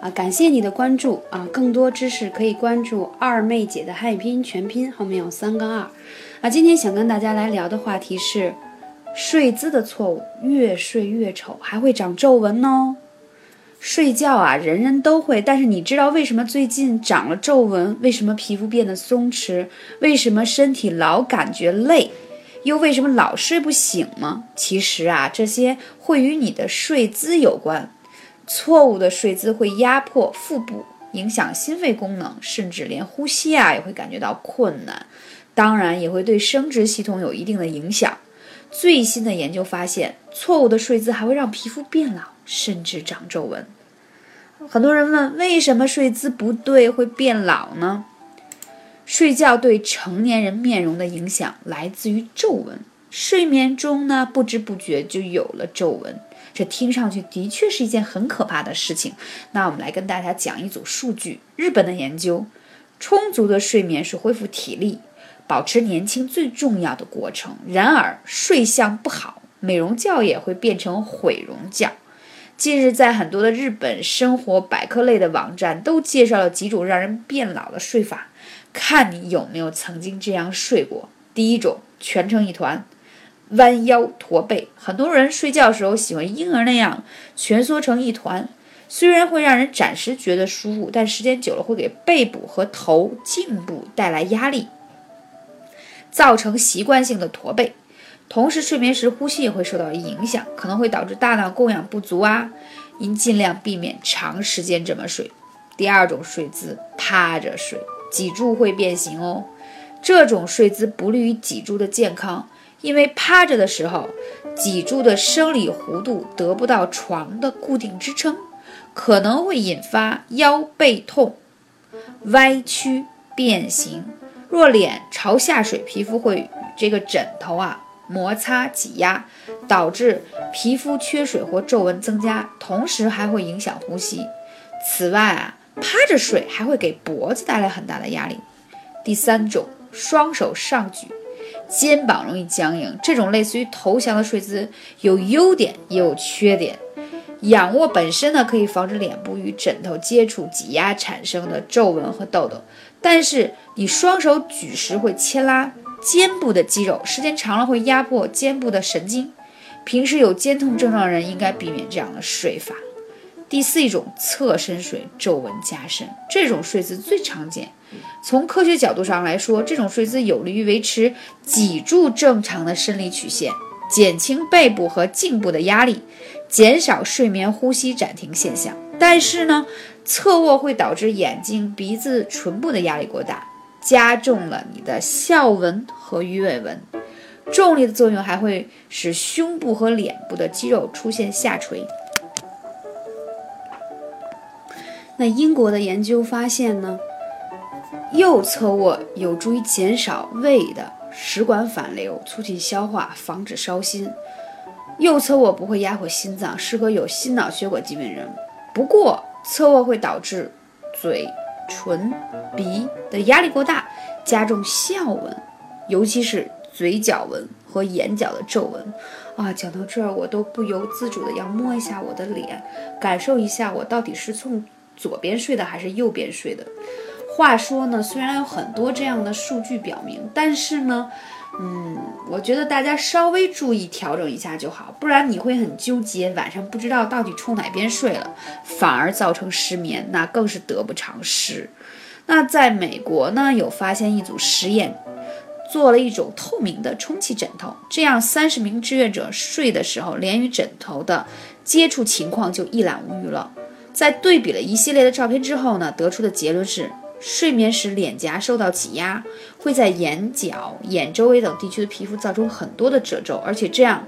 啊，感谢你的关注啊！更多知识可以关注二妹姐的汉语拼音全拼，后面有三个二。啊，今天想跟大家来聊的话题是睡姿的错误，越睡越丑，还会长皱纹哦。睡觉啊，人人都会，但是你知道为什么最近长了皱纹？为什么皮肤变得松弛？为什么身体老感觉累？又为什么老睡不醒吗？其实啊，这些会与你的睡姿有关。错误的睡姿会压迫腹部，影响心肺功能，甚至连呼吸啊也会感觉到困难。当然，也会对生殖系统有一定的影响。最新的研究发现，错误的睡姿还会让皮肤变老，甚至长皱纹。很多人问，为什么睡姿不对会变老呢？睡觉对成年人面容的影响来自于皱纹。睡眠中呢，不知不觉就有了皱纹。这听上去的确是一件很可怕的事情。那我们来跟大家讲一组数据：日本的研究，充足的睡眠是恢复体力、保持年轻最重要的过程。然而，睡相不好，美容觉也会变成毁容觉。近日，在很多的日本生活百科类的网站都介绍了几种让人变老的睡法，看你有没有曾经这样睡过。第一种，蜷成一团。弯腰驼背，很多人睡觉时候喜欢婴儿那样蜷缩成一团，虽然会让人暂时觉得舒服，但时间久了会给背部和头颈部带来压力，造成习惯性的驼背。同时，睡眠时呼吸也会受到影响，可能会导致大脑供氧不足啊。应尽量避免长时间这么睡。第二种睡姿，趴着睡，脊柱会变形哦。这种睡姿不利于脊柱的健康。因为趴着的时候，脊柱的生理弧度得不到床的固定支撑，可能会引发腰背痛、歪曲变形。若脸朝下睡，皮肤会与这个枕头啊摩擦挤压，导致皮肤缺水或皱纹增加，同时还会影响呼吸。此外啊，趴着睡还会给脖子带来很大的压力。第三种，双手上举。肩膀容易僵硬，这种类似于投降的睡姿有优点也有缺点。仰卧本身呢，可以防止脸部与枕头接触挤压产生的皱纹和痘痘，但是你双手举时会牵拉肩部的肌肉，时间长了会压迫肩部的神经。平时有肩痛症状的人应该避免这样的睡法。第四一种侧身睡，皱纹加深。这种睡姿最常见。从科学角度上来说，这种睡姿有利于维持脊柱正常的生理曲线，减轻背部和颈部的压力，减少睡眠呼吸暂停现象。但是呢，侧卧会导致眼睛、鼻子、唇部的压力过大，加重了你的笑纹和鱼尾纹。重力的作用还会使胸部和脸部的肌肉出现下垂。那英国的研究发现呢，右侧卧有助于减少胃的食管反流，促进消化，防止烧心。右侧卧不会压迫心脏，适合有心脑血管疾病人。不过，侧卧会导致嘴、唇、鼻的压力过大，加重笑纹，尤其是嘴角纹和眼角的皱纹。啊，讲到这儿，我都不由自主的要摸一下我的脸，感受一下我到底是从。左边睡的还是右边睡的？话说呢，虽然有很多这样的数据表明，但是呢，嗯，我觉得大家稍微注意调整一下就好，不然你会很纠结，晚上不知道到底冲哪边睡了，反而造成失眠，那更是得不偿失。那在美国呢，有发现一组实验，做了一种透明的充气枕头，这样三十名志愿者睡的时候，连与枕头的接触情况就一览无余了。在对比了一系列的照片之后呢，得出的结论是，睡眠时脸颊受到挤压，会在眼角、眼周围等地区的皮肤造成很多的褶皱，而且这样，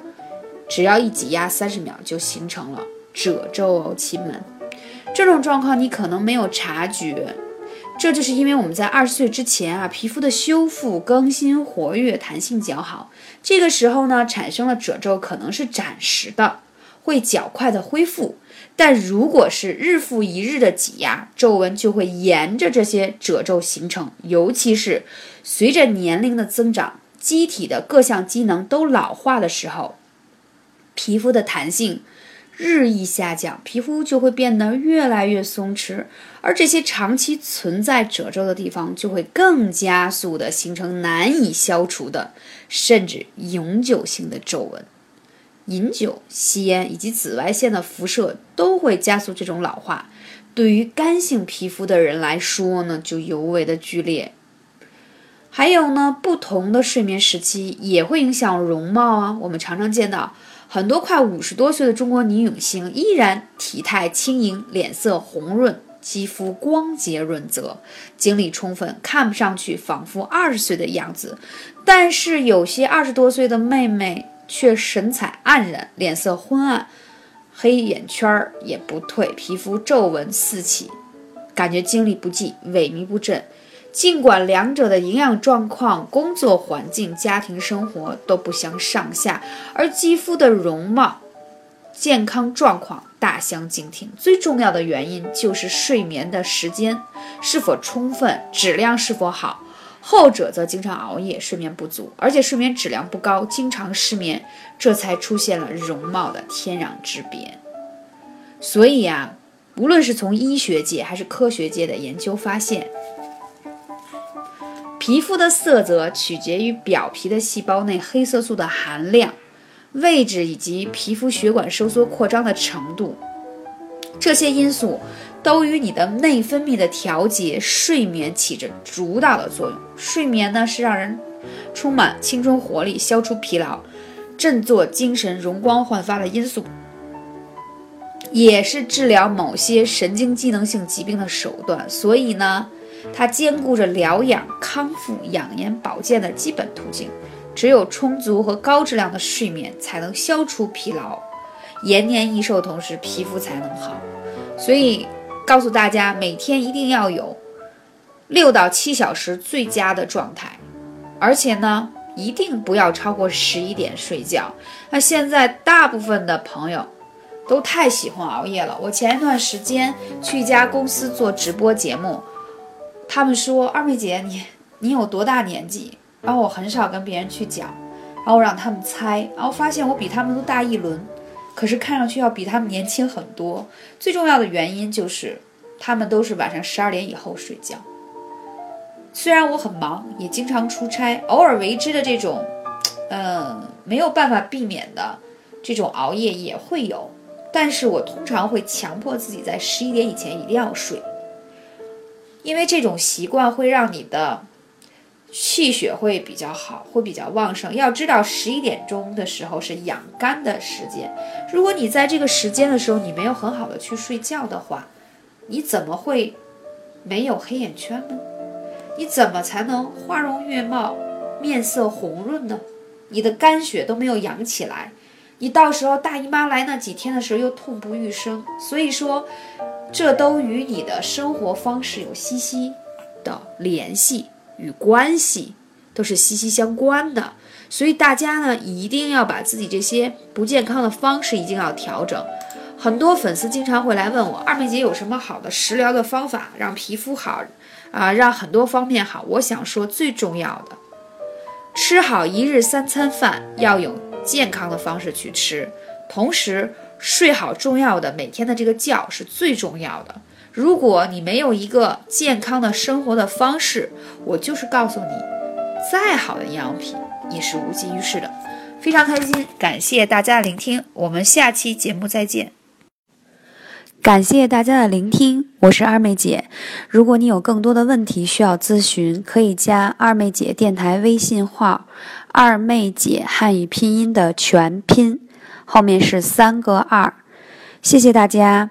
只要一挤压三十秒就形成了褶皱哦，亲们。这种状况你可能没有察觉，这就是因为我们在二十岁之前啊，皮肤的修复、更新、活跃、弹性较好。这个时候呢，产生了褶皱可能是暂时的，会较快的恢复。但如果是日复一日的挤压，皱纹就会沿着这些褶皱形成。尤其是随着年龄的增长，机体的各项机能都老化的时候，皮肤的弹性。日益下降，皮肤就会变得越来越松弛，而这些长期存在褶皱的地方，就会更加速的形成难以消除的，甚至永久性的皱纹。饮酒、吸烟以及紫外线的辐射都会加速这种老化，对于干性皮肤的人来说呢，就尤为的剧烈。还有呢，不同的睡眠时期也会影响容貌啊，我们常常见到。很多快五十多岁的中国女影星依然体态轻盈，脸色红润，肌肤光洁润泽，精力充分，看不上去仿佛二十岁的样子。但是有些二十多岁的妹妹却神采黯然，脸色昏暗，黑眼圈儿也不退，皮肤皱纹四起，感觉精力不济，萎靡不振。尽管两者的营养状况、工作环境、家庭生活都不相上下，而肌肤的容貌、健康状况大相径庭。最重要的原因就是睡眠的时间是否充分、质量是否好。后者则经常熬夜、睡眠不足，而且睡眠质量不高，经常失眠，这才出现了容貌的天壤之别。所以啊，无论是从医学界还是科学界的研究发现。皮肤的色泽取决于表皮的细胞内黑色素的含量、位置以及皮肤血管收缩扩张的程度，这些因素都与你的内分泌的调节、睡眠起着主导的作用。睡眠呢，是让人充满青春活力、消除疲劳、振作精神、容光焕发的因素，也是治疗某些神经机能性疾病的手段。所以呢。它兼顾着疗养、康复、养颜、保健的基本途径。只有充足和高质量的睡眠，才能消除疲劳、延年益寿，同时皮肤才能好。所以，告诉大家，每天一定要有六到七小时最佳的状态，而且呢，一定不要超过十一点睡觉。那现在大部分的朋友都太喜欢熬夜了。我前一段时间去一家公司做直播节目。他们说二妹姐，你你有多大年纪？然后我很少跟别人去讲，然后让他们猜，然后发现我比他们都大一轮，可是看上去要比他们年轻很多。最重要的原因就是，他们都是晚上十二点以后睡觉。虽然我很忙，也经常出差，偶尔为之的这种，嗯，没有办法避免的这种熬夜也会有，但是我通常会强迫自己在十一点以前一定要睡。因为这种习惯会让你的气血会比较好，会比较旺盛。要知道，十一点钟的时候是养肝的时间。如果你在这个时间的时候你没有很好的去睡觉的话，你怎么会没有黑眼圈呢？你怎么才能花容月貌、面色红润呢？你的肝血都没有养起来，你到时候大姨妈来那几天的时候又痛不欲生。所以说。这都与你的生活方式有息息的联系与关系，都是息息相关的。所以大家呢，一定要把自己这些不健康的方式一定要调整。很多粉丝经常会来问我，二妹姐有什么好的食疗的方法，让皮肤好啊，让很多方面好。我想说，最重要的，吃好一日三餐饭，要用健康的方式去吃，同时。睡好重要的每天的这个觉是最重要的。如果你没有一个健康的生活的方式，我就是告诉你，再好的营养品也是无济于事的。非常开心，感谢大家的聆听，我们下期节目再见。感谢大家的聆听，我是二妹姐。如果你有更多的问题需要咨询，可以加二妹姐电台微信号“二妹姐汉语拼音”的全拼。后面是三个二，谢谢大家。